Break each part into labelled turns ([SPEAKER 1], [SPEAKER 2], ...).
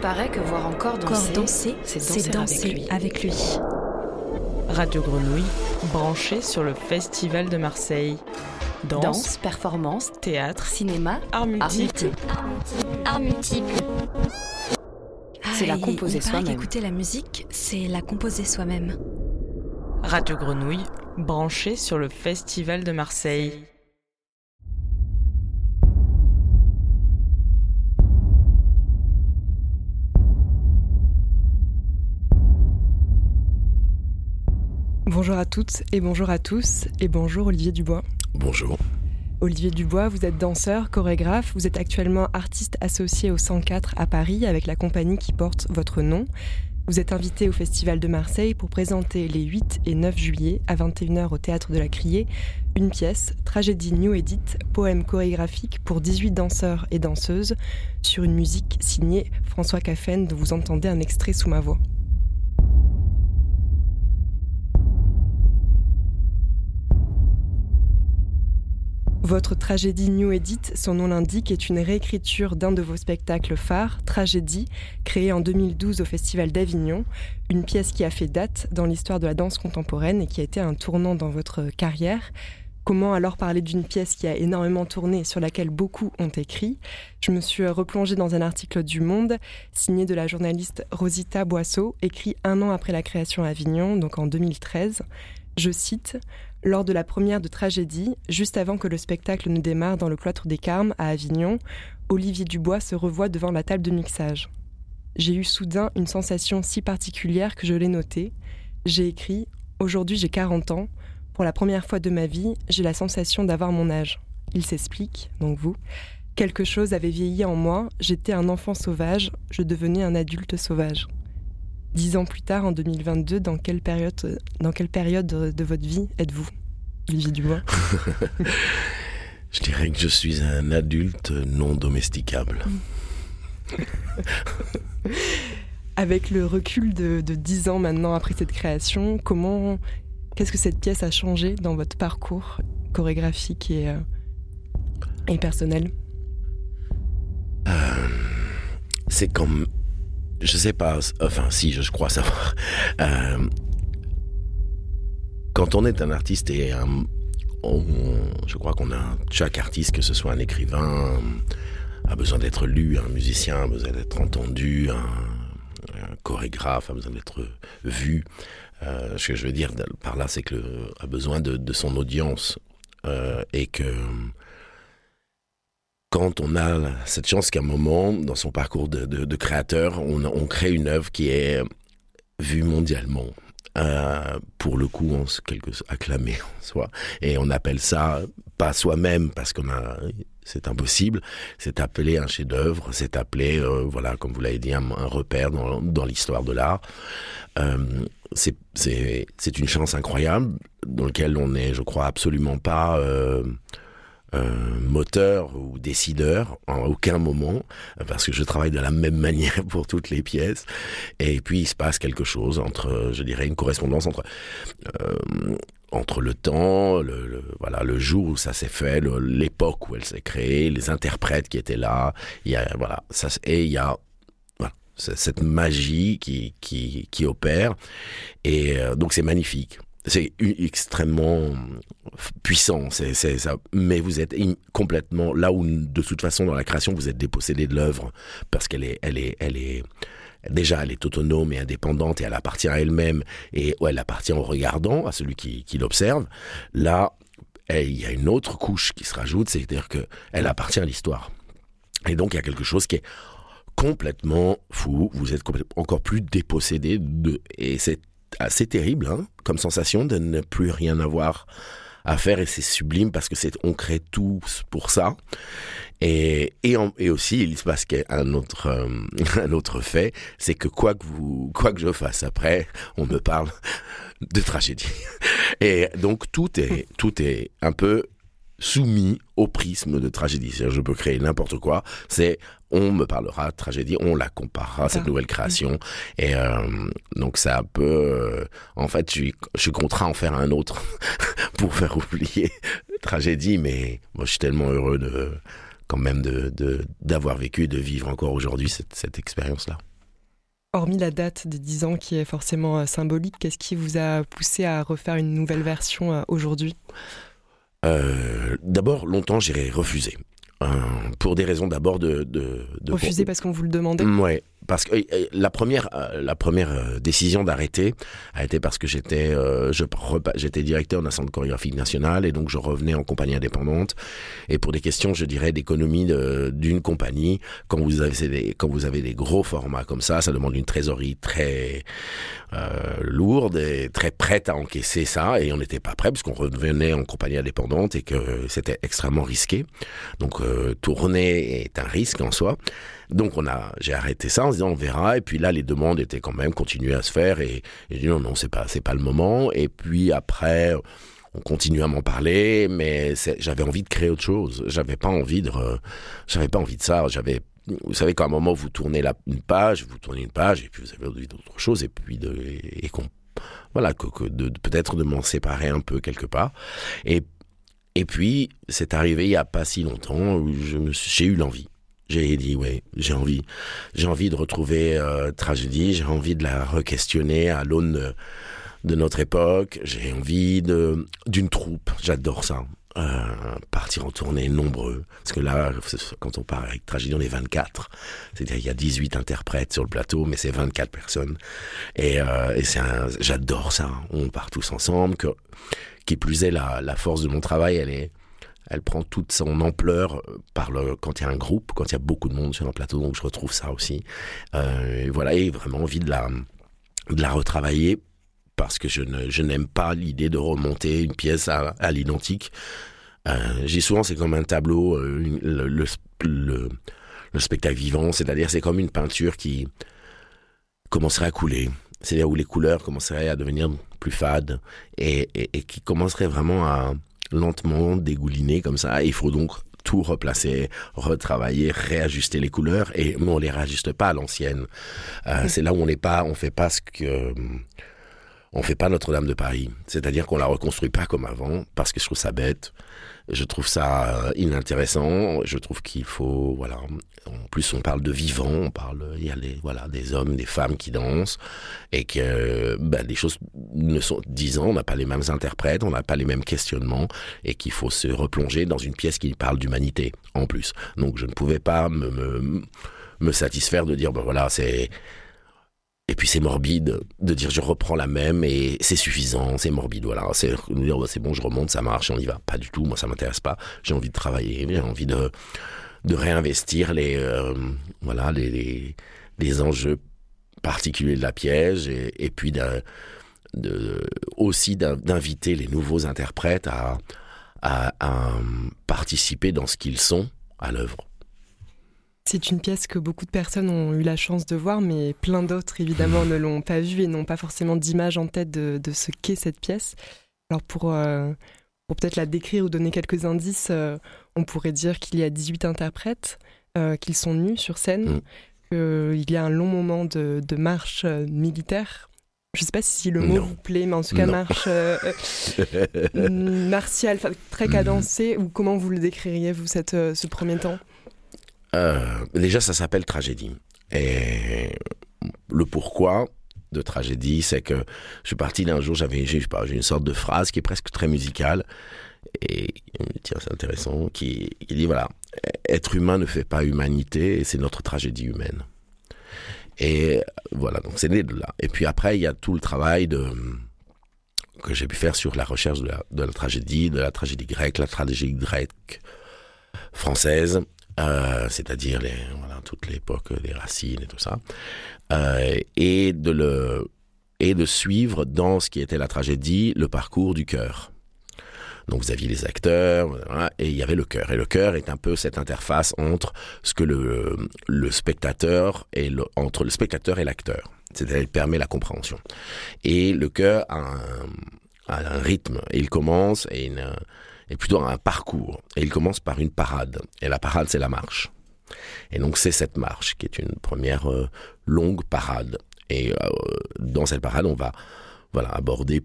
[SPEAKER 1] paraît que voir encore danser,
[SPEAKER 2] danser
[SPEAKER 1] c'est danser, avec, lui.
[SPEAKER 3] Radio Grenouille, branché sur le Festival de Marseille. Danse,
[SPEAKER 1] Danse, performance,
[SPEAKER 3] théâtre,
[SPEAKER 1] cinéma,
[SPEAKER 3] art multiple.
[SPEAKER 4] Art multiple.
[SPEAKER 1] C'est la
[SPEAKER 2] Ah,
[SPEAKER 1] composer
[SPEAKER 2] il paraît
[SPEAKER 1] soi-même.
[SPEAKER 2] qu'écouter la musique, c'est la composer soi-même.
[SPEAKER 3] Radio Grenouille, branché sur le Festival de Marseille.
[SPEAKER 5] Bonjour à toutes et bonjour à tous et bonjour Olivier Dubois.
[SPEAKER 6] Bonjour.
[SPEAKER 5] Olivier Dubois, vous êtes danseur, chorégraphe, vous êtes actuellement artiste associé au 104 à Paris avec la compagnie qui porte votre nom. Vous êtes invité au Festival de Marseille pour présenter les 8 et 9 juillet à 21h au Théâtre de la Criée une pièce, tragédie New Edit, poème chorégraphique pour 18 danseurs et danseuses sur une musique signée François Caffen dont vous entendez un extrait sous ma voix. Votre tragédie New Edit, son nom l'indique, est une réécriture d'un de vos spectacles phares, Tragédie, créé en 2012 au Festival d'Avignon, une pièce qui a fait date dans l'histoire de la danse contemporaine et qui a été un tournant dans votre carrière. Comment alors parler d'une pièce qui a énormément tourné sur laquelle beaucoup ont écrit? Je me suis replongée dans un article du Monde, signé de la journaliste Rosita Boisseau, écrit un an après la création à Avignon, donc en 2013. Je cite lors de la première de Tragédie, juste avant que le spectacle ne démarre dans le cloître des Carmes à Avignon, Olivier Dubois se revoit devant la table de mixage. J'ai eu soudain une sensation si particulière que je l'ai notée. J'ai écrit Aujourd'hui j'ai 40 ans. Pour la première fois de ma vie, j'ai la sensation d'avoir mon âge. Il s'explique, donc vous. Quelque chose avait vieilli en moi, j'étais un enfant sauvage, je devenais un adulte sauvage. Dix ans plus tard, en 2022, dans quelle période, dans quelle période de votre vie êtes-vous, Olivier Dubois?
[SPEAKER 6] Je dirais que je suis un adulte non domesticable.
[SPEAKER 5] Avec le recul de, de 10 ans maintenant après cette création, comment, qu'est-ce que cette pièce a changé dans votre parcours chorégraphique et, euh, et personnel?
[SPEAKER 6] Euh, c'est comme. Je sais pas, enfin, si, je crois savoir. Euh, quand on est un artiste et on- je crois qu'on a. Chaque artiste, que ce soit un écrivain, a besoin d'être lu, un musicien a besoin d'être entendu, un, chorégraphe a besoin d'être vu. Euh, ce que je veux dire par là, c'est que a besoin de, de son audience euh, et que quand on a cette chance qu'à un moment, dans son parcours de, créateur, on, crée une œuvre qui est vue mondialement. Euh, pour le coup, on se quelque acclamé en soi, et on appelle ça pas soi-même parce qu'on a, c'est impossible. C'est appelé un chef-d'œuvre, c'est appelé, euh, voilà, comme vous l'avez dit, un, repère dans, l'histoire de l'art. Euh, c'est une chance incroyable dans laquelle on est, je crois, absolument pas. Euh, moteur ou décideur en aucun moment parce que je travaille de la même manière pour toutes les pièces. Et puis il se passe quelque chose entre je dirais une correspondance entre euh, entre le temps le, le- voilà le jour où ça s'est fait l'époque où elle s'est créée les interprètes qui étaient là. Il y a voilà ça et il y a cette magie qui qui qui opère. Et euh, donc c'est magnifique c'est extrêmement puissant, c'est ça. Mais vous êtes complètement là où, de toute façon, dans la création, vous êtes dépossédé de l'œuvre parce qu'elle est, elle est, elle est déjà, elle est autonome et indépendante et elle appartient à elle-même et ouais, elle appartient au regardant, à celui qui, qui l'observe. Là, eh, il y a une autre couche qui se rajoute, c'est-à-dire que elle appartient à l'histoire. Et donc, il y a quelque chose qui est complètement fou. Vous êtes encore plus dépossédé de, et c'est assez terrible, hein, comme sensation de ne plus rien avoir à faire et c'est sublime parce que on crée tous pour ça. Et aussi il se passe qu'un autre euh, un autre fait c'est que quoi que vous quoi que je fasse après on me parle de tragédie. Et donc tout est tout est un peu soumis au prisme de tragédie. C'est-à-dire, je peux créer n'importe quoi. C'est on me parlera de tragédie, on la comparera à cette
[SPEAKER 5] Ah.
[SPEAKER 6] nouvelle création. Et euh, donc c'est un peu, euh, en fait, je suis, je suis contraint à en faire un autre pour faire oublier tragédie. Mais moi, je suis tellement heureux de quand même de de- d'avoir vécu, et de vivre encore aujourd'hui cette, cette expérience-là.
[SPEAKER 5] Hormis la date des 10 ans qui est forcément symbolique, qu'est-ce qui vous a poussé à refaire une nouvelle version aujourd'hui?
[SPEAKER 6] D'abord, longtemps, j'ai refusé. pour des raisons d'abord de, de,
[SPEAKER 5] parce qu'on vous le demandait
[SPEAKER 6] Ouais, parce que euh, la première, euh, la première euh, décision d'arrêter a été parce que j'étais, je, j'étais directeur d'un centre chorégraphique national et donc je revenais en compagnie indépendante. Et pour des questions, je dirais, d'économie d'une compagnie, quand vous avez des, quand vous avez des gros formats comme ça, ça demande une trésorerie très lourde et très prête à encaisser ça. Et on n'était pas prêt parce qu'on revenait en compagnie indépendante et que c'était extrêmement risqué. Donc tourner est un risque en soi. Donc on a, j'ai arrêté ça en se disant on verra. Et puis là, les demandes étaient quand même continuées à se faire et, j'ai dit non, non, c'est pas, c'est pas le moment. Et puis après, on continue à m'en parler, mais j'avais envie de créer autre chose. J'avais pas envie de, j'avais pas envie de ça. J'avais, vous savez, qu'à un moment vous tournez la, une page, vous tournez une page et puis vous avez envie d'autre chose et puis de, et, qu'on, voilà, que, de, peut-être de m'en séparer un peu quelque part. Et et puis, c'est arrivé il y a pas si longtemps où j'ai eu l'envie. J'ai dit, ouais, j'ai envie, j'ai envie de retrouver euh, Tragédie, j'ai envie de la re-questionner à l'aune de, notre époque, j'ai envie de d'une troupe, j'adore ça. Euh, partir en tournée nombreux. Parce que là, quand on part avec Tragédie, on est 24. C'est-à-dire il y a 18 interprètes sur le plateau, mais c'est 24 personnes. Et, euh, et c'est j'adore ça. On part tous ensemble. Que, qui plus est, la, la force de mon travail, elle est elle prend toute son ampleur euh, quand il y a un groupe, quand il y a beaucoup de monde sur un plateau, donc je retrouve ça aussi. Euh, et voilà, et vraiment envie de la, de la retravailler parce que je, n'aime pas l'idée de remonter une pièce à, l'identique. Euh, j'ai souvent, c'est comme un tableau, le, le, le, le, spectacle vivant, c'est-à-dire c'est comme une peinture qui commencerait à couler. C'est-à-dire où les couleurs commenceraient à devenir plus fades et, et, qui commencerait vraiment à, lentement dégouliner comme ça. il faut donc tout replacer, retravailler, réajuster les couleurs et on les réajuste pas à l'ancienne. Euh, c'est là où on n'est pas, on fait pas ce que on fait pas Notre-Dame de Paris. C'est-à-dire qu'on la reconstruit pas comme avant parce que je trouve ça bête. Je trouve ça euh, inintéressant. Je trouve qu'il faut, voilà. En plus, on parle de vivant, on parle, il y a les, voilà, des hommes, des femmes qui dansent, et que ben, les choses ne sont, disant, on n'a pas les mêmes interprètes, on n'a pas les mêmes questionnements, et qu'il faut se replonger dans une pièce qui parle d'humanité, en plus. Donc, je ne pouvais pas me, me, me satisfaire de dire, ben voilà, c'est, et puis c'est morbide de dire je reprends la même et c'est suffisant, c'est morbide, voilà. C'est dire bah, c'est bon, je remonte, ça marche, on y va. Pas du tout, moi ça m'intéresse pas. J'ai envie de travailler, j'ai envie de, de réinvestir les, euh, voilà, les, les, enjeux particuliers de la piège et, puis de, aussi d'inviter les nouveaux interprètes à, à, à participer dans ce qu'ils sont à l'œuvre.
[SPEAKER 5] C'est une pièce que beaucoup de personnes ont eu la chance de voir, mais plein d'autres, évidemment, ne l'ont pas vue et n'ont pas forcément d'image en tête de, ce qu'est cette pièce. Alors, pour, euh, pour peut-être la décrire ou donner quelques indices, euh, on pourrait dire qu'il y a 18 interprètes, euh, qu'ils sont nus sur scène, mm. qu'il y a un long moment de, marche militaire. Je ne sais pas si le mot vous plaît, mais en tout cas, marche martiale, très cadencée, ou comment vous le décririez, vous, cette, ce premier temps?
[SPEAKER 6] Euh, déjà, ça s'appelle tragédie. Et le pourquoi de tragédie, c'est que je suis parti d'un jour, j'avais j'ai une sorte de phrase qui est presque très musicale. Et tiens, c'est intéressant, qui, dit voilà, être humain ne fait pas humanité, et c'est notre tragédie humaine. Et voilà, donc c'est né de là. Et puis après, il y a tout le travail que j'ai pu faire sur la recherche de la tragédie, de la tragédie grecque, la tragédie grecque française, euh, c'est-à-dire les, voilà, toute l'époque des racines et tout ça, euh, et, de le, et de suivre dans ce qui était la tragédie le parcours du cœur. Donc vous aviez les acteurs, et il y avait le cœur. Et le cœur est un peu cette interface entre ce que le, le spectateur et entre le spectateur et l'acteur. C'est-à-dire, il permet la compréhension. Et le cœur a un, a un rythme. Il commence et est plutôt un parcours. Et il commence par une parade. Et la parade, c'est la marche. Et donc c'est cette marche qui est une première euh, longue parade. Et euh, dans cette parade, on va voilà aborder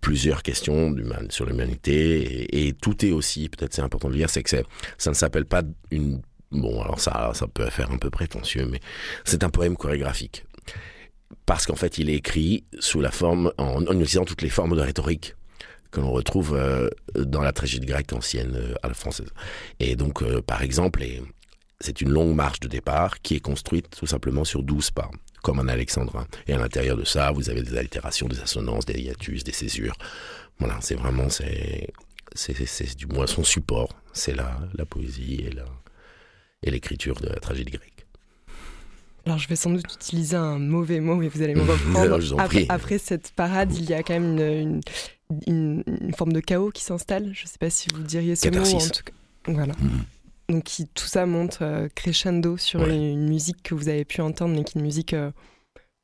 [SPEAKER 6] plusieurs questions sur l'humanité et, tout est aussi peut-être c'est important de dire c'est que ça ne s'appelle pas une bon alors ça ça peut faire un peu prétentieux mais c'est un poème chorégraphique parce qu'en fait, il est écrit sous la forme, en utilisant toutes les formes de rhétorique que l'on retrouve euh, dans la tragédie grecque ancienne euh, à la française. Et donc, euh, par exemple, c'est une longue marche de départ qui est construite tout simplement sur 12 pas, comme un alexandrin. Et à l'intérieur de ça, vous avez des allitérations, des assonances, des hiatus, des césures. Voilà, c'est vraiment, c'est, du moins son support. C'est la, la poésie et, la, et l'écriture de la tragédie grecque.
[SPEAKER 5] Alors je vais sans doute utiliser un mauvais mot, mais vous allez me reprendre. Après, cette parade, il y a quand même une, une, une- une forme de chaos qui s'installe. Je ne sais pas si vous diriez ce mot.
[SPEAKER 6] Catharsis.
[SPEAKER 5] En tout cas. Voilà.
[SPEAKER 6] Mhm.
[SPEAKER 5] Donc qui, tout ça monte euh, crescendo sur
[SPEAKER 6] Ouais.
[SPEAKER 5] une, une musique que vous avez pu entendre, mais qui est une musique euh,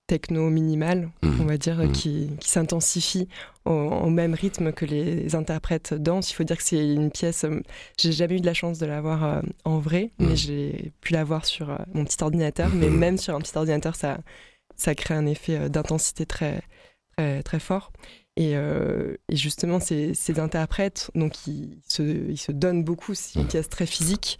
[SPEAKER 5] techno minimale,
[SPEAKER 6] Mhm.
[SPEAKER 5] on va dire, euh,
[SPEAKER 6] Mhm.
[SPEAKER 5] qui, qui s'intensifie au, au même rythme que les interprètes dansent. Il faut dire que c'est une pièce. euh, j'ai jamais eu de la chance de la voir en vrai, mais j'ai pu la voir sur mon petit ordinateur. Mais même sur un petit ordinateur, ça, ça crée un effet d'intensité très, très, très fort. Et, euh, et justement, ces, ces interprètes, donc ils se, ils se donnent beaucoup. C'est une
[SPEAKER 6] Mhm.
[SPEAKER 5] pièce très physique.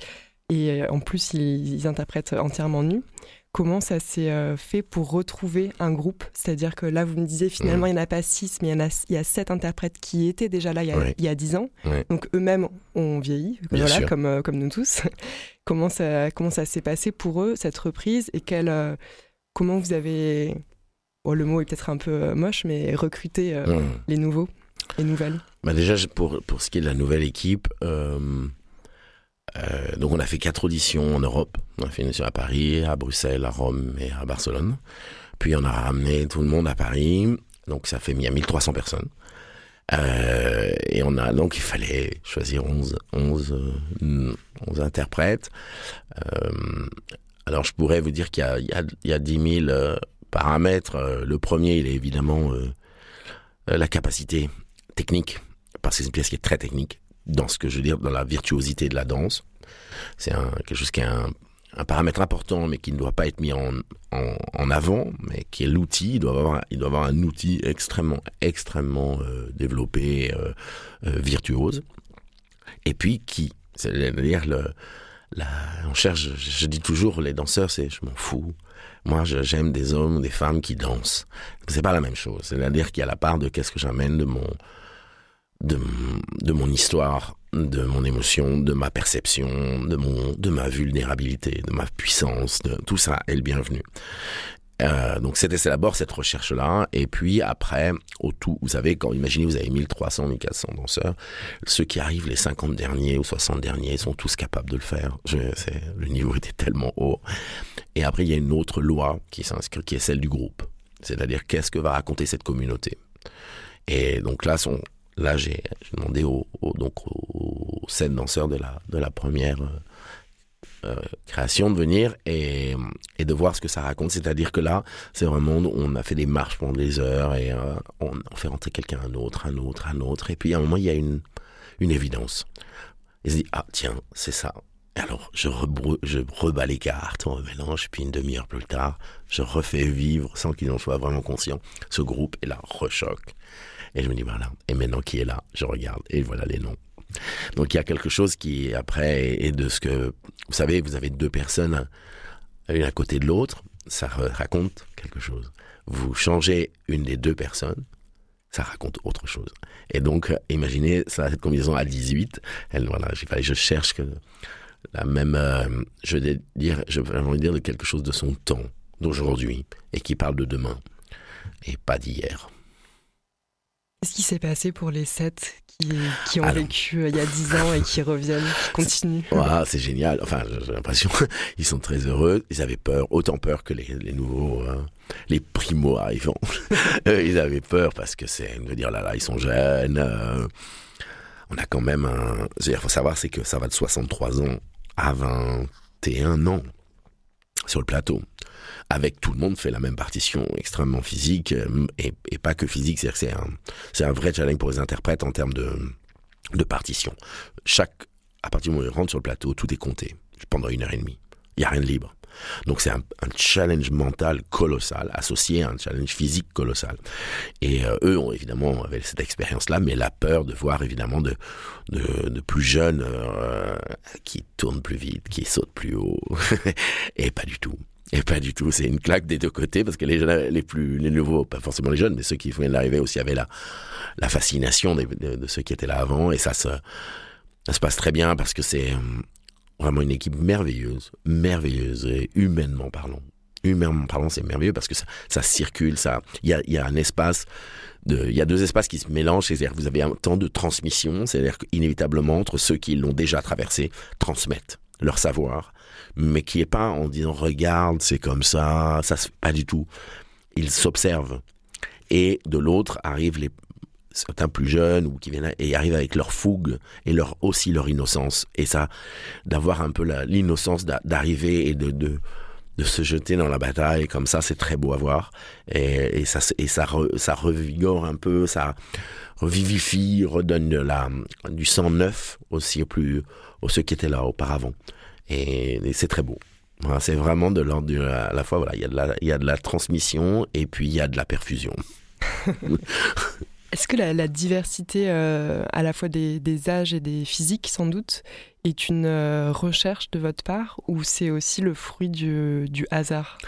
[SPEAKER 5] Et euh, en plus, ils, ils interprètent entièrement nus. Comment ça s'est euh, fait pour retrouver un groupe? C'est-à-dire que là, vous me disiez finalement, il n'y en a pas six, mais il y, en a, il y a sept interprètes qui étaient déjà là il y a,
[SPEAKER 6] Ouais.
[SPEAKER 5] il y a dix ans. Donc eux-mêmes ont vieilli, voilà, comme, comme nous tous. comment ça, comment ça s'est passé pour eux, cette reprise? Et comment vous avez, bon, le mot est peut-être un peu euh, moche, mais recruté euh,
[SPEAKER 6] Mhm.
[SPEAKER 5] les nouveaux, les nouvelles
[SPEAKER 6] Bah déjà, pour, pour ce qui est de la nouvelle équipe, euh, donc on a fait quatre auditions en Europe. On a fait une audition à Paris, à Bruxelles, à Rome et à Barcelone. Puis on a ramené tout le monde à Paris. Donc ça fait y a 1300 personnes. Euh, et on a donc il fallait choisir 11, 11, euh, 11 interprètes. Euh, alors je pourrais vous dire qu'il y a, il y a, il y a 10 000 euh, paramètres. Euh, le premier, il est évidemment euh, euh, la capacité technique, parce que c'est une pièce qui est très technique, dans ce que je veux dire, dans la virtuosité de la danse. C'est quelque chose qui est un, paramètre important, mais qui ne doit pas être mis en, en, avant, mais qui est l'outil. Il doit avoir, il doit avoir un outil extrêmement, extrêmement développé, virtuose. Et puis qui, c'est-à-dire le, on cherche, je, je dis toujours, les danseurs, c'est, je m'en fous. Moi, j'aime des hommes ou des femmes qui dansent. C'est pas la même chose. C'est-à-dire qu'il y a la part de qu'est-ce que j'amène de mon, de mon histoire, de mon émotion, de ma perception, de mon, de ma vulnérabilité, de ma puissance, de tout ça est le bienvenu. Euh, donc c'était d'abord cette recherche-là, et puis après, au tout, vous savez, quand imaginez vous avez 1300, 1400 danseurs, ceux qui arrivent les 50 derniers ou 60 derniers sont tous capables de le faire. Je, le niveau était tellement haut. Et après, il y a une autre loi qui s'inscrit, qui est celle du groupe. C'est-à-dire, qu'est-ce que va raconter cette communauté? Et donc là, son, là j'ai, demandé aux, aux- donc aux sept danseurs de la, de la première euh, création de venir et, de voir ce que ça raconte. C'est-à-dire que là, c'est vraiment, on a fait des marches pendant des heures et euh, on, fait rentrer quelqu'un, un autre, un autre, un autre. Et puis à un moment, il y a une, évidence. Il se dit, ah tiens, c'est ça. Alors, je, je rebats les cartes, on mélange, puis une demi-heure plus tard, je refais vivre, sans qu'ils en soient vraiment conscients, ce groupe, et là, rechoc. Et je me dis, voilà, et maintenant qui est là, je regarde, et voilà les noms. Donc il y a quelque chose qui, après, est de ce que, vous savez, vous avez deux personnes, l'une à côté de l'autre, ça raconte quelque chose. Vous changez une des deux personnes, ça raconte autre chose. Et donc, imaginez ça, cette combinaison à 18, elle, voilà, je cherche que la même, euh, je vais dire, dire de quelque chose de son temps, d'aujourd'hui, et qui parle de demain, et pas d'hier.
[SPEAKER 5] Qu'est-ce qui s'est passé pour les sept qui, qui ont vécu euh, il y a dix ans et qui reviennent, qui continuent?
[SPEAKER 6] C'est génial. Enfin, j'ai l'impression, ils sont très heureux. Ils avaient peur, autant peur que les, les nouveaux, hein, les primo arrivants. Euh, ils avaient peur parce que c'est de dire là là, ils sont jeunes. euh, on a quand même un. Il faut savoir, c'est que ça va de 63 ans à 21 ans sur le plateau. Avec tout le monde fait la même partition extrêmement physique euh, et, pas que physique, c'est un, vrai challenge pour les interprètes en termes de, partition. Chaque, à partir du moment où ils rentrent sur le plateau, tout est compté pendant une heure et demie. Il n'y a rien de libre. Donc c'est un, challenge mental colossal associé à un challenge physique colossal. Et euh, eux ont évidemment avaient cette expérience-là, mais la peur de voir évidemment de, de, de plus jeunes euh, qui tournent plus vite, qui sautent plus haut, et pas du tout. Et pas du tout, c'est une claque des deux côtés parce que les les plus, les nouveaux, pas forcément les jeunes, mais ceux qui venaient d'arriver aussi avaient la, la fascination de, de, ceux qui étaient là avant et ça se, ça se passe très bien parce que c'est euh, vraiment une équipe merveilleuse, merveilleuse et humainement parlant. Humainement parlant, c'est merveilleux parce que ça, ça circule, ça, il y a, y a un espace il y a deux espaces qui se mélangent, c'est-à-dire que vous avez un temps de transmission, c'est-à-dire qu'inévitablement, entre ceux qui l'ont déjà traversé, transmettent leur savoir, mais qui est pas en disant regarde, c'est comme ça, ça pas du tout. Ils s'observent. Et de l'autre arrivent les certains plus jeunes ou qui viennent et arrivent avec leur fougue et leur aussi leur innocence et ça d'avoir un peu l'innocence d'arriver et de, de de se jeter dans la bataille comme ça, c'est très beau à voir. Et, ça, et ça, ça revigore un peu, ça revivifie, redonne de la, du sang neuf aussi plus, aux ceux qui étaient là auparavant. Et, c'est très beau. Voilà, c'est vraiment de l'ordre de à la fois, voilà, il y, a de la, il y a de la transmission et puis il y a de la perfusion.
[SPEAKER 5] Est-ce que la, diversité euh, à la fois des, des, âges et des physiques, sans doute, est une euh, recherche de votre part ou c'est aussi le fruit du, du hasard?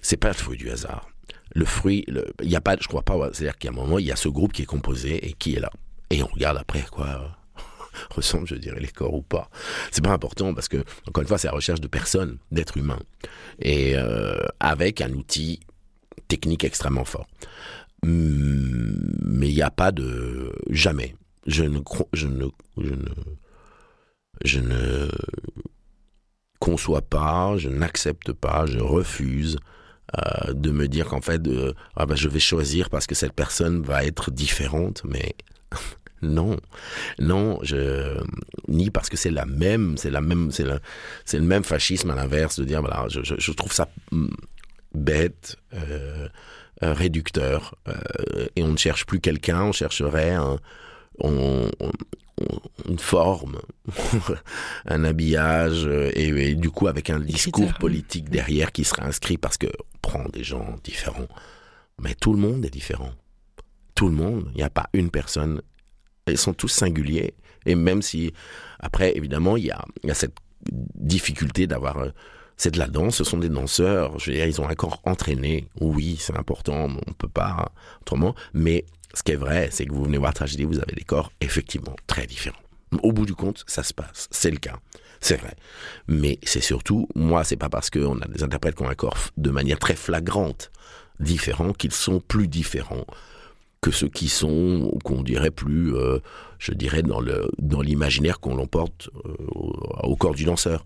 [SPEAKER 6] C'est pas le fruit du hasard. Le fruit, il y a pas, je crois pas. C'est-à-dire qu'à un moment, il y a ce groupe qui est composé et qui est là. Et on regarde après quoi ressemble, je dirais, les corps ou pas. C'est pas important parce que, encore une fois, c'est la recherche de personnes, d'êtres humains, et euh, avec un outil technique extrêmement fort. Hum, mais il n'y a pas de jamais. Je ne, conçois pas, je n'accepte pas, je refuse euh, de me dire qu'en fait, ah ben, je vais choisir parce que cette personne va être différente, mais non, non, je, ni parce que c'est la même, c'est la même, c'est le, c'est le même fascisme à l'inverse de dire voilà, je, je, trouve ça mm, bête, euh, réducteur, et on ne cherche plus quelqu'un, on chercherait un, on, une forme, un habillage, euh, et, du coup avec un discours politique derrière qui sera inscrit parce que prend des gens différents. Mais tout le monde est différent. Tout le monde. Il n'y a pas une personne. Ils sont tous singuliers. Et même si, après, évidemment, il y a, il y a cette difficulté d'avoir... Euh, c'est de la danse, ce sont des danseurs. Je veux dire, ils ont un corps entraîné. Oui, c'est important, on peut pas autrement. Mais ce qui est vrai, c'est que vous venez voir Tragédie, vous avez des corps effectivement très différents. Au bout du compte, ça se passe, c'est le cas. C'est vrai. Mais c'est surtout, moi, c'est pas parce qu'on a des interprètes qui ont un corps de manière très flagrante différent qu'ils sont plus différents que ceux qui sont, qu'on dirait plus, euh, je dirais, dans le dans l'imaginaire qu'on l'emporte euh, au, corps du danseur.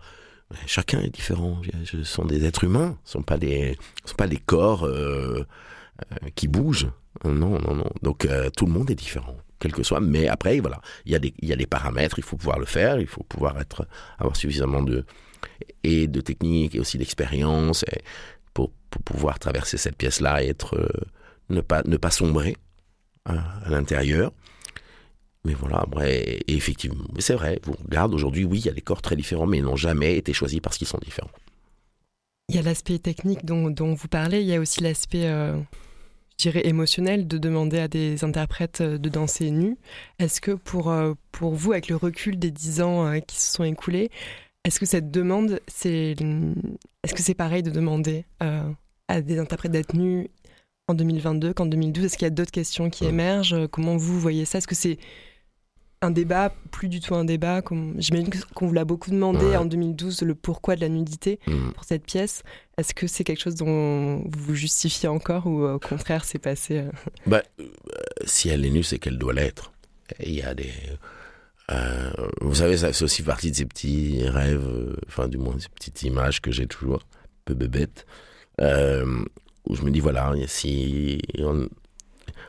[SPEAKER 6] chacun est différent. Ce sont des êtres humains, ce sont pas des, sont pas des corps euh, qui bougent. Non, non, non. Donc tout le monde est différent, quel que soit. Mais après, voilà, il y a des, y a des paramètres. Il faut pouvoir le faire. Il faut pouvoir être, avoir suffisamment de et de technique et aussi d'expérience pour, pour, pouvoir traverser cette pièce-là et être ne pas ne pas sombrer hein, à l'intérieur. Mais voilà, après, effectivement, c'est vrai, vous regardez aujourd'hui, oui, il y a des corps très différents, mais ils n'ont jamais été choisis parce qu'ils sont différents.
[SPEAKER 5] Il y a l'aspect technique dont, vous parlez, il y a aussi l'aspect euh, dirais, émotionnel de demander à des interprètes euh, de danser nus. Est-ce que pour, euh, pour vous, avec le recul des dix ans qui se sont écoulés, est-ce que cette demande, c'est est-ce que c'est pareil de demander à des interprètes d'être nus en 2022 qu'en 2012 Est-ce qu'il y a d'autres questions qui émergent? Comment vous voyez ça? Est-ce que c'est un débat, plus du tout un débat? J'imagine qu'on vous l'a beaucoup demandé en 2012, le pourquoi de la nudité mm. pour cette pièce. Est-ce que c'est quelque chose dont vous vous justifiez encore ou au contraire c'est passé euh?
[SPEAKER 6] Bah, euh, Si elle est nue, c'est qu'elle doit l'être. Il y a des... Euh, vous savez, ça c'est aussi partie de ces petits rêves, enfin du moins ces petites images que j'ai toujours, un peu bébêtes, où je me dis voilà, si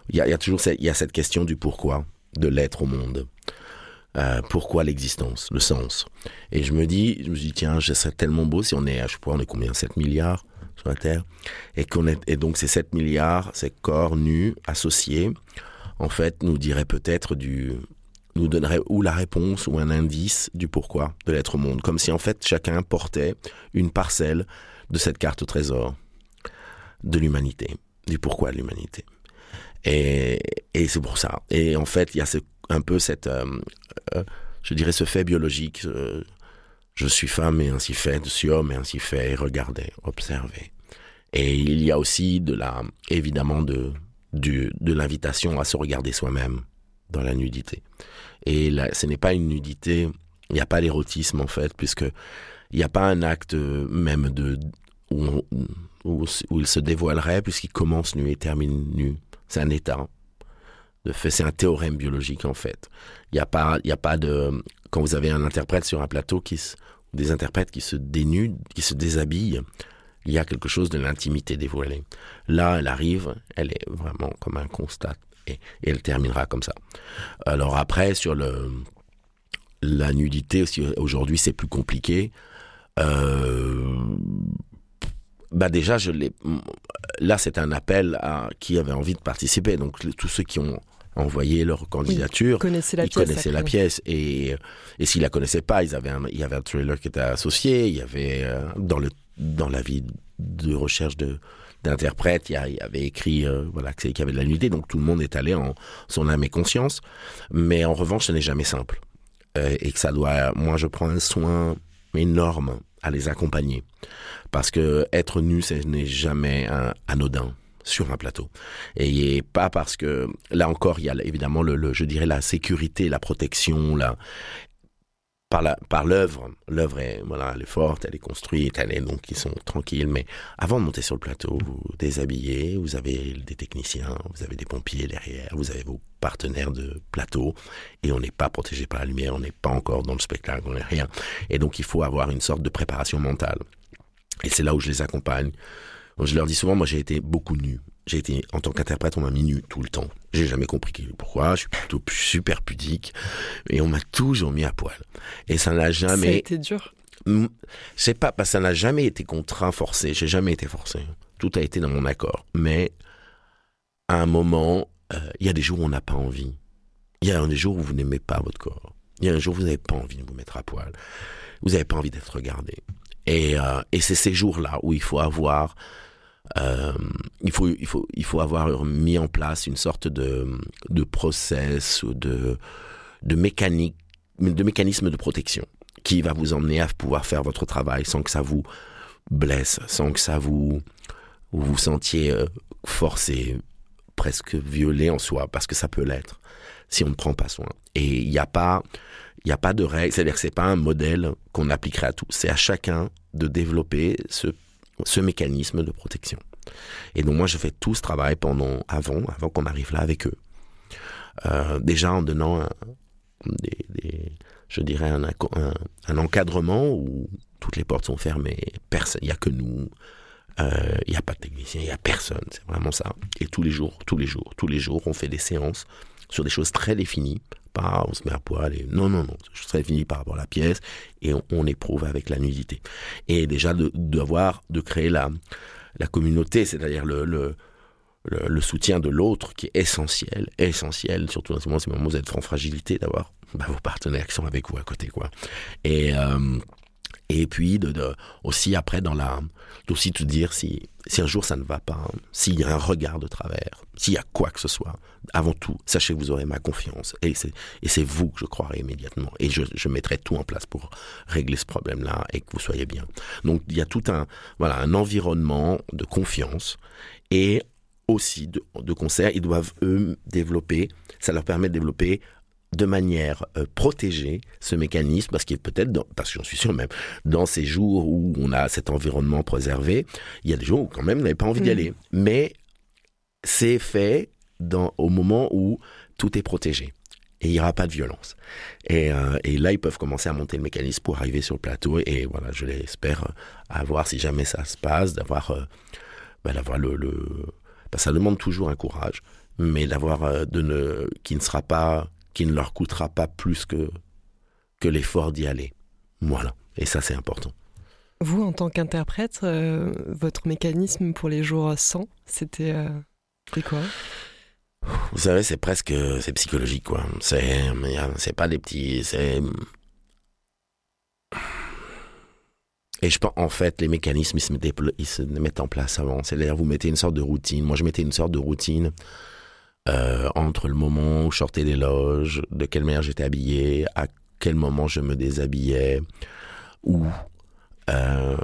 [SPEAKER 6] il y, a, toujours cette, il y a cette question du pourquoi de l'être au monde. Euh, pourquoi l'existence, le sens? Et je me dis, je me dis, tiens, ce serait tellement beau si on est, je sais pas, on est combien 7 milliards sur la Terre? Et qu'on est, et donc ces 7 milliards, ces corps nus, associés, en fait, nous dirait peut-être du, nous donnerait ou la réponse ou un indice du pourquoi de l'être au monde. Comme si en fait chacun portait une parcelle de cette carte au trésor de l'humanité, du pourquoi de l'humanité. Et, et c'est pour ça. Et en fait, il y a un peu cette, euh, euh, je dirais, ce fait biologique. je suis femme et ainsi fait, je suis homme et ainsi fait. Regardez, observez. Et il y a aussi de la, évidemment, de, du, de l'invitation à se regarder soi-même dans la nudité. Et ce n'est pas une nudité, il n'y a pas l'érotisme en fait, puisque il n'y a pas un acte même de où, il se dévoilerait, puisqu'il commence nu et termine nu. C'est un état. De fait, c'est un théorème biologique en fait. Il n'y a pas, a pas de quand vous avez un interprète sur un plateau qui se, des interprètes qui se dénudent, qui se déshabillent, il y a quelque chose de l'intimité dévoilée. Là, elle arrive, elle est vraiment comme un constat et, elle terminera comme ça. Alors après, sur le la nudité aujourd'hui, c'est plus compliqué. Euh, bah déjà, je l'ai. Là, c'est un appel à qui avait envie de participer. Donc tous ceux qui ont envoyé leur candidature,
[SPEAKER 5] oui, connaissaient la
[SPEAKER 6] ils
[SPEAKER 5] pièce,
[SPEAKER 6] connaissaient la pièce et et s'ils la connaissaient pas, ils avaient un, il y avait un trailer qui était associé, il y avait euh, dans le dans la vie de recherche de d'interprète, il, y avait écrit euh, voilà qu'il y avait de la nudité, donc tout le monde est allé en son âme et conscience. Mais en revanche, ce n'est jamais simple euh, et que ça doit. Moi, je prends un soin énorme à les accompagner parce que être nu, ce n'est jamais un anodin sur un plateau. Et pas parce que là encore, il y a évidemment le, le je dirais la sécurité, la protection, la par la par l'œuvre. L'œuvre est voilà, elle est forte, elle est construite, elle est donc ils sont tranquilles. Mais avant de monter sur le plateau, vous déshabillez, vous avez des techniciens, vous avez des pompiers derrière, vous avez vos partenaires de plateau, et on n'est pas protégé par la lumière, on n'est pas encore dans le spectacle, on n'est rien. Et donc il faut avoir une sorte de préparation mentale. Et c'est là où je les accompagne. Je leur dis souvent, moi j'ai été beaucoup nu. J'ai été, en tant qu'interprète, on m'a mis nu tout le temps. J'ai jamais compris pourquoi. Je suis plutôt super pudique. Et on m'a toujours mis à poil. Et ça n'a jamais.
[SPEAKER 5] Ça a été dur.
[SPEAKER 6] C'est pas, parce que ça n'a jamais été contraint, forcé. J'ai jamais été forcé. Tout a été dans mon accord. Mais, à un moment, il euh, y a des jours où on n'a pas envie. Il y a des jours où vous n'aimez pas votre corps. Il y a un jour où vous n'avez pas envie de vous mettre à poil. Vous n'avez pas envie d'être regardé. Et, euh, et c'est ces jours-là où il faut avoir euh, il faut il faut il faut avoir mis en place une sorte de de process ou de de mécanique de mécanisme de protection qui va vous emmener à pouvoir faire votre travail sans que ça vous blesse, sans que ça vous vous, sentiez euh, forcé, presque violé en soi, parce que ça peut l'être si on ne prend pas soin. Et il n'y a pas il n'y a pas de règle, c'est-à-dire que c'est pas un modèle qu'on appliquerait à tous. C'est à chacun de développer ce ce mécanisme de protection. Et donc moi, je fais tout ce travail pendant, avant, avant qu'on arrive là avec eux. Euh, déjà en donnant un, je dirais un, encadrement où toutes les portes sont fermées, personne, il n'y a que nous, il euh, n'y a pas de technicien, il n'y a personne, c'est vraiment ça. Et tous les jours, tous les jours, tous les jours, on fait des séances sur des choses très définies, pas on se met à poil et non non non je serais fini par rapport à la pièce et on, éprouve avec la nudité et déjà de d'avoir de, créer la la communauté c'est-à-dire le, le le, soutien de l'autre qui est essentiel, essentiel, surtout dans ce moment, ces moments où vous êtes en fragilité, d'avoir bah, vos partenaires qui sont avec vous à côté, quoi. Et euh, et puis de, aussi après dans la aussi te dire si si un jour ça ne va pas hein, s'il y a un regard de travers s'il y a quoi que ce soit avant tout sachez que vous aurez ma confiance. Et c'est et c'est vous que je croirai immédiatement. Et je, mettrai tout en place pour régler ce problème là et que vous soyez bien. Donc il y a tout un voilà un environnement de confiance et aussi de, de concert ils doivent eux développer ça leur permet de développer de manière euh, protégée ce mécanisme, parce qu'il peut-être, parce que j'en suis sûr même, dans ces jours où on a cet environnement préservé, il y a des jours où quand même on n'avait pas envie mmh. d'y aller. Mais c'est fait dans, au moment où tout est protégé. Et il n'y aura pas de violence. Et, euh, et, là, ils peuvent commencer à monter le mécanisme pour arriver sur le plateau. Et voilà, je l'espère euh, avoir, si jamais ça se passe, d'avoir euh, bah, d'avoir le, le... Bah, ça demande toujours un courage, mais d'avoir euh, de ne qui ne sera pas qui ne leur coûtera pas plus que, que l'effort d'y aller. Voilà, et ça c'est important.
[SPEAKER 5] Vous, en tant qu'interprète, euh, votre mécanisme pour les jours sans, c'était euh, quoi?
[SPEAKER 6] Vous savez, c'est presque c'est psychologique quoi. C'est c'est pas des petits, c'est et je pense, en fait, les mécanismes, ils se, mettent, ils se mettent en place avant. C'est-à-dire, vous mettez une sorte de routine. Moi, je mettais une sorte de routine euh, entre le moment où je sortais des loges, de quelle manière j'étais habillé, à quel moment je me déshabillais, où Euh,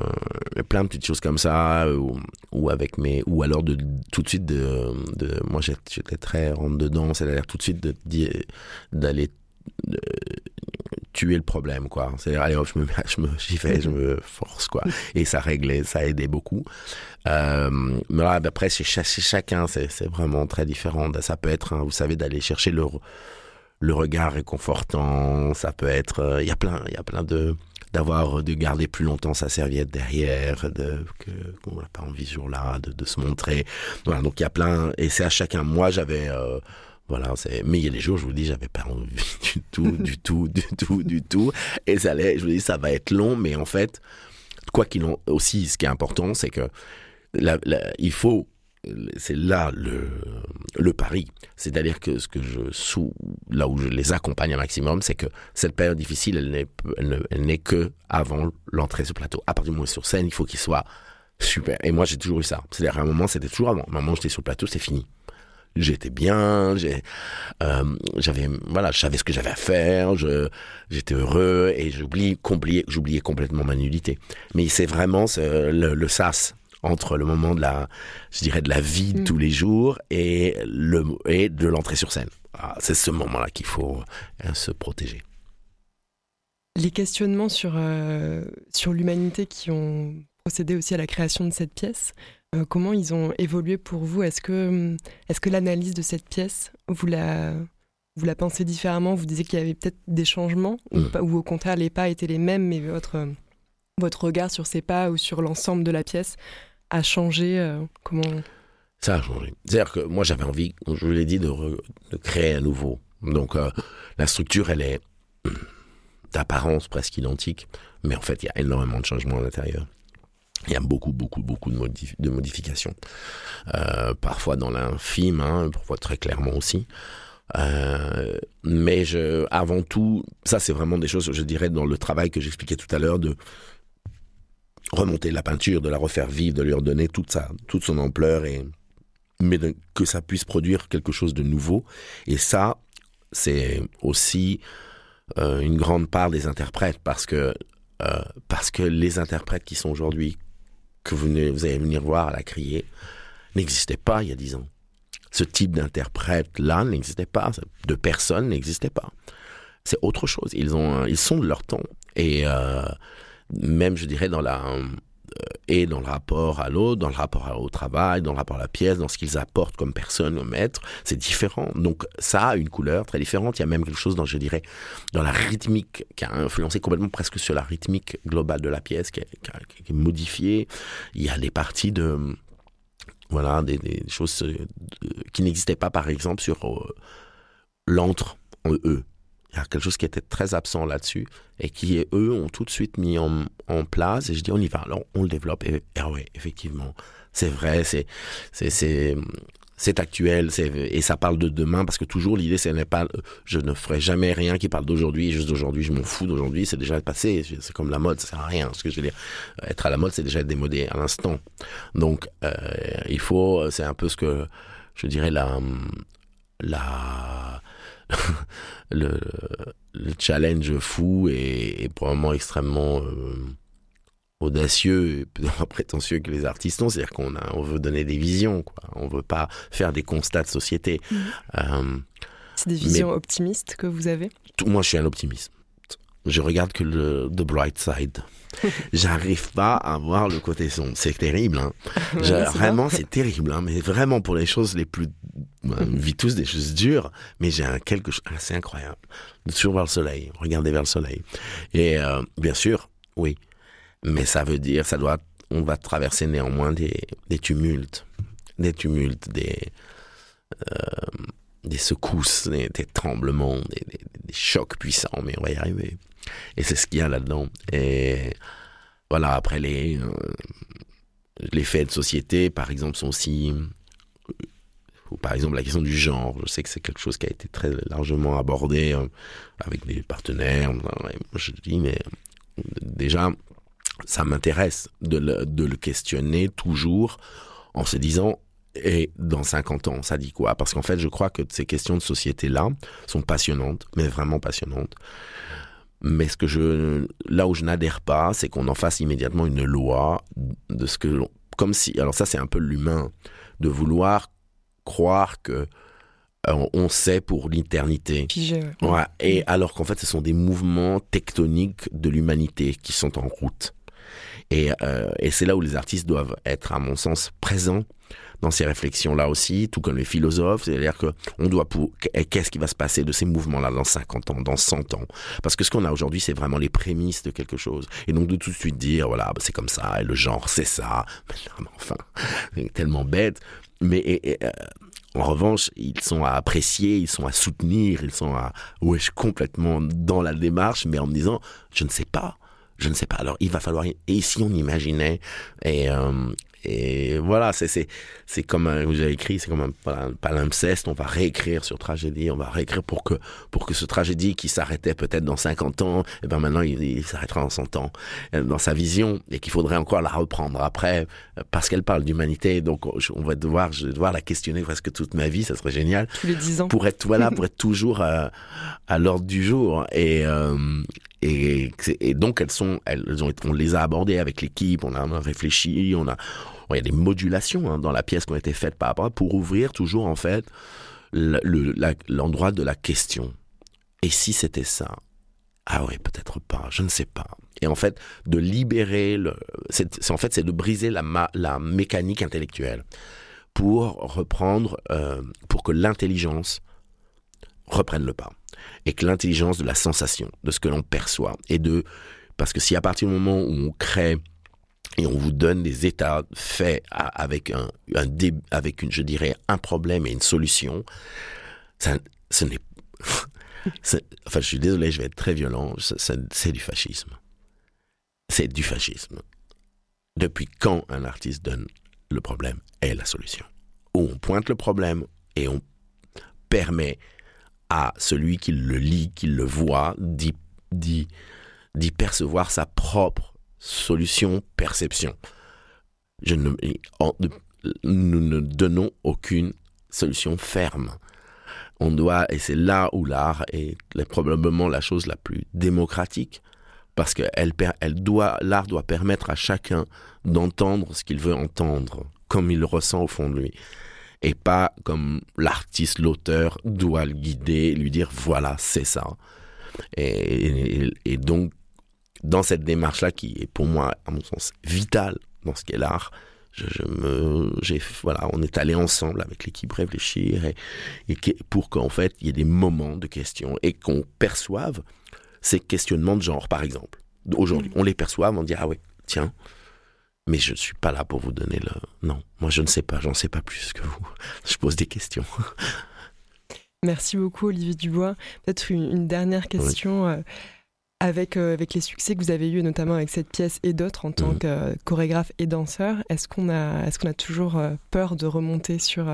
[SPEAKER 6] plein de petites choses comme ça, ou, ou, avec mes, ou alors de tout de suite de, de moi j'étais très rentre dedans, c'est-à-dire tout de suite d'aller tuer le problème quoi. C'est à dire allez hop je me je me j'y vais je me force quoi. Et ça réglait ça aidait beaucoup. Euh, mais après chez, chacun c'est vraiment très différent. Ça peut être hein, vous savez d'aller chercher le le regard réconfortant. Ça peut être euh, il y a plein il y a plein de d'avoir de garder plus longtemps sa serviette derrière de que qu'on n'a pas envie ce jour-là de, de se montrer. Voilà donc il y a plein et c'est à chacun. Moi j'avais euh, voilà, c'est. Mais il y a des jours, je vous dis, j'avais pas envie du tout, du tout, du tout, du tout. Et ça allait. Je vous dis, ça va être long, mais en fait, quoi qu'il en aussi, ce qui est important, c'est que il faut. C'est là le, le pari. C'est-à-dire que ce que je sous là où je les accompagne un maximum, c'est que cette période difficile, elle n'est, elle n'est que avant l'entrée sur le plateau. À partir du moment sur scène, il faut qu'il soit super. Et moi, j'ai toujours eu ça. C'est-à-dire à un moment, c'était toujours avant. À un moment, j'étais sur le plateau, c'est fini j'étais bien, euh, j'avais, voilà, je savais ce que j'avais à faire, je, j'étais heureux et j'oubliais, j'oubliais complètement ma nullité. Mais c'est vraiment le, le, sas entre le moment de la, je dirais, de la vie de mm. tous les jours et le et de l'entrée sur scène. Ah, c'est ce moment-là qu'il faut euh, se protéger.
[SPEAKER 5] Les questionnements sur euh, sur l'humanité qui ont procédé aussi à la création de cette pièce. Euh, comment ils ont évolué pour vous? Est-ce que, hum, est que l'analyse de cette pièce, vous la, vous la pensez différemment? Vous disiez qu'il y avait peut-être des changements ou, mm. ou, au contraire les pas étaient les mêmes, mais votre, votre regard sur ces pas ou sur l'ensemble de la pièce a changé euh, Comment?
[SPEAKER 6] Ça a changé. C'est-à-dire que moi j'avais envie, je vous l'ai dit, de, de, créer un nouveau. Donc euh, la structure, elle est hum, d'apparence presque identique, mais en fait il y a énormément de changements à l'intérieur. Il y a beaucoup, beaucoup, beaucoup de, de modifications. Euh, parfois dans l'infime, hein, parfois très clairement aussi. Euh, mais avant tout, ça c'est vraiment des choses, je dirais, dans le travail que j'expliquais tout à l'heure, de remonter la peinture, de la refaire vivre, de lui redonner toute sa, toute son ampleur et mais que ça puisse produire quelque chose de nouveau. Et ça, c'est aussi euh, une grande part des interprètes parce que parce que les interprètes qui sont aujourd'hui que vous, allez venir voir à la crier n'existait pas il y a dix ans. Ce type d'interprète-là n'existait pas, de personne n'existait pas. C'est autre chose. Ils, ont, ils sont de leur temps. Et euh, même, je dirais, dans la, euh, et dans le rapport à l'autre, dans le rapport au travail, dans le rapport à la pièce, dans ce qu'ils apportent comme personne au maître, c'est différent. Donc ça a une couleur très différente. Il y a même quelque chose dans, je dirais, dans la rythmique qui a influencé complètement presque sur la rythmique globale de la pièce, qui est, qui modifiée. Il y a des parties de voilà des, choses euh, qui n'existaient pas par exemple sur euh, l'entre en E quelque chose qui était très absent là-dessus et qui, eux, ont tout de suite mis en, place. Et je dis, on y va. Alors, on le développe. Et, ah ouais, effectivement, c'est vrai, c'est, c'est, c'est, c'est actuel, c'est, et ça parle de demain parce que toujours l'idée, ce n'est pas, je ne ferai jamais rien qui parle d'aujourd'hui, juste d'aujourd'hui, je m'en fous d'aujourd'hui, c'est déjà passé, c'est comme la mode, ça sert à rien. Ce que je veux dire, être à la mode, c'est déjà être démodé à l'instant. Donc, euh, il faut, c'est un peu ce que, je dirais, la, la, le, le, challenge fou et, probablement extrêmement euh, audacieux et peu prétentieux que les artistes ont. C'est-à-dire qu'on a, on veut donner des visions, quoi. On veut pas faire des constats de société.
[SPEAKER 5] Mmh. Euh, c'est des visions optimistes que vous avez?
[SPEAKER 6] Tout, Moi, je suis un optimiste. Je regarde que le The Bright Side. J'arrive pas à voir le côté sombre. C'est terrible. Hein. vraiment, c'est terrible. Hein. Mais vraiment, pour les choses les plus... On vit tous des choses dures, mais j'ai un quelque chose... assez incroyable. Sur vers le soleil. Regardez vers le soleil. Et euh, bien sûr, oui. Mais ça veut dire, ça doit... On va traverser néanmoins des, des tumultes. Des tumultes, des... Euh, des secousses, des, tremblements, des, des, chocs puissants, mais on va y arriver. Et c'est ce qu'il y a là-dedans. Et voilà, après les, euh, les faits de société, par exemple, sont aussi ou par exemple la question du genre. Je sais que c'est quelque chose qui a été très largement abordé euh, avec des partenaires. je dis, mais déjà, ça m'intéresse de de le questionner toujours en se disant, et dans 50 ans, ça dit quoi? Parce qu'en fait, je crois que ces questions de société-là sont passionnantes, mais vraiment passionnantes Mais ce que je, là où je n'adhère pas, c'est qu'on en fasse immédiatement une loi de ce que, comme si, alors ça c'est un peu l'humain, de vouloir croire que euh, on sait pour l'éternité.
[SPEAKER 5] Ouais.
[SPEAKER 6] Et alors qu'en fait, ce sont des mouvements tectoniques de l'humanité qui sont en route. Et, euh, et c'est là où les artistes doivent être, à mon sens, présents dans ces réflexions-là aussi, tout comme les philosophes. C'est-à-dire que on doit pour, qu'est-ce qui va se passer de ces mouvements-là dans 50 ans, dans 100 ans? Parce que ce qu'on a aujourd'hui, c'est vraiment les prémices de quelque chose. Et donc, de tout de suite dire, voilà, c'est comme ça, et le genre, c'est ça. Mais non, enfin, c'est tellement bête. Mais, euh, en revanche, ils sont à apprécier, ils sont à soutenir, ils sont à, ouais, je complètement dans la démarche, mais en me disant, je ne sais pas. Je ne sais pas. Alors, il va falloir. Et si on imaginait Et, euh, et voilà, c'est c'est c'est comme un, vous avez écrit, c'est comme un, palimpseste. On va réécrire sur tragédie, on va réécrire pour que pour que ce tragédie qui s'arrêtait peut-être dans 50 ans, et eh ben maintenant il, il s'arrêtera en 100 ans euh, dans sa vision et qu'il faudrait encore la reprendre après euh, parce qu'elle parle d'humanité. Donc on va devoir je vais devoir la questionner presque toute ma vie. Ça serait génial.
[SPEAKER 5] Tous les 10 ans.
[SPEAKER 6] Pour être voilà, pour être toujours à, à l'ordre du jour et euh, et, et, donc elles sont, elles ont, on les a abordées avec l'équipe, on a réfléchi, on a, il y a des modulations hein, dans la pièce qui ont été faites par rapport pour ouvrir toujours en fait l'endroit le, de la question. Et si c'était ça? Ah oui, peut-être pas, je ne sais pas. Et en fait, de libérer c'est en fait c'est de briser la, la mécanique intellectuelle pour reprendre, euh, pour que l'intelligence reprenne le pas et que l'intelligence de la sensation, de ce que l'on perçoit, et de parce que si à partir du moment où on crée et on vous donne des états faits avec un, avec une, je dirais, un problème et une solution, ça, ce n'est, enfin, je suis désolé, je vais être très violent, c'est du fascisme. C'est du fascisme. Depuis quand un artiste donne le problème et la solution? Où on pointe le problème et on permet à celui qui le lit, qui le voit, d'y percevoir sa propre solution, perception. Je ne, nous ne donnons aucune solution ferme. On doit, et c'est là où l'art est probablement la chose la plus démocratique, parce que elle, doit, l'art doit permettre à chacun d'entendre ce qu'il veut entendre, comme il le ressent au fond de lui et pas comme l'artiste, l'auteur doit le guider, lui dire voilà, c'est ça. Et, et, donc, dans cette démarche-là, qui est pour moi, à mon sens, vitale dans ce qu'est l'art, je, je, me, j'ai, voilà, on est allé ensemble avec l'équipe réfléchir et, et pour qu'en fait, il y ait des moments de questions et qu'on perçoive ces questionnements de genre, par exemple. Aujourd'hui, mmh. on les perçoit, on dit ah ouais, tiens, mais je ne suis pas là pour vous donner le... Non, moi je ne sais pas, j'en sais pas plus que vous. Je pose des questions.
[SPEAKER 5] Merci beaucoup Olivier Dubois. Peut-être une, dernière question. Oui. Avec, euh, avec les succès que vous avez eus, notamment avec cette pièce et d'autres en tant mmh. que euh, chorégraphe et danseur, est-ce qu'on a, est qu'on a toujours euh, peur de remonter sur,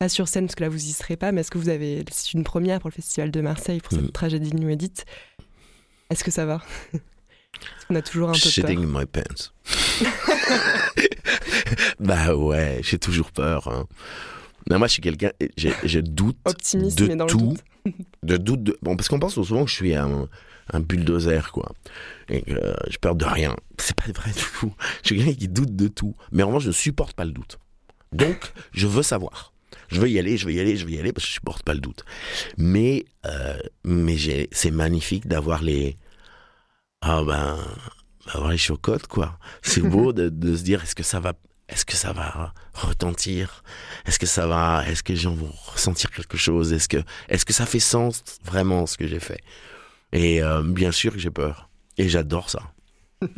[SPEAKER 5] pas sur scène, parce que là vous y serez pas, mais est-ce que vous avez, c'est une première pour le Festival de Marseille, pour cette mmh. tragédie New Edit Est-ce que ça va? On a toujours un peu
[SPEAKER 6] Shitting
[SPEAKER 5] peur.
[SPEAKER 6] in my pants. bah ouais, j'ai toujours peur. Hein. Non, moi, je suis quelqu'un, je doute
[SPEAKER 5] Optimiste,
[SPEAKER 6] de
[SPEAKER 5] mais dans
[SPEAKER 6] tout.
[SPEAKER 5] Le doute.
[SPEAKER 6] de doute de... Bon, parce qu'on pense souvent que je suis un, un bulldozer, quoi. Et euh, j'ai peur de rien. C'est pas vrai du tout. Je suis quelqu'un qui doute de tout. Mais en revanche, je supporte pas le doute. Donc, je veux savoir. Je veux y aller, je veux y aller, je veux y aller parce que je supporte pas le doute. Mais, euh, mais c'est magnifique d'avoir les, ah ben, avoir les chocottes, quoi. C'est beau de, de, se dire, est-ce que ça va, est-ce que ça va retentir? Est-ce que ça va, est-ce que les gens vont ressentir quelque chose? Est-ce que, est-ce que ça fait sens vraiment ce que j'ai fait? Et euh, bien sûr que j'ai peur. Et j'adore ça.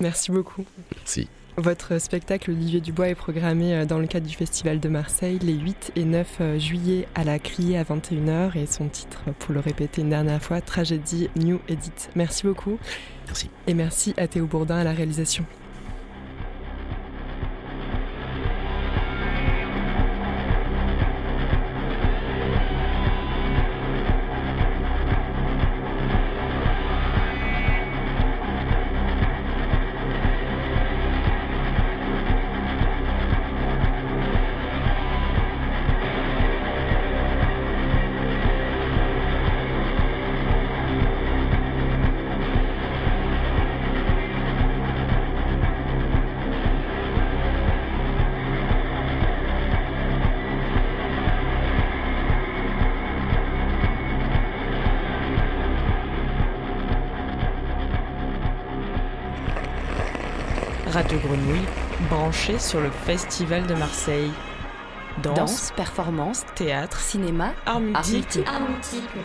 [SPEAKER 5] Merci beaucoup.
[SPEAKER 6] Merci.
[SPEAKER 5] Votre spectacle Olivier Dubois est programmé euh, dans le cadre du Festival de Marseille les 8 et 9 euh, juillet à la Criée à 21h et son titre, pour le répéter une dernière fois, Tragédie New Edit. Merci beaucoup.
[SPEAKER 6] Merci.
[SPEAKER 5] Et merci à Théo Bourdin à la réalisation.
[SPEAKER 3] Sur le Festival de Marseille.
[SPEAKER 1] Danse, performance,
[SPEAKER 3] théâtre,
[SPEAKER 1] cinéma,
[SPEAKER 3] art multiple.
[SPEAKER 4] Art multiple.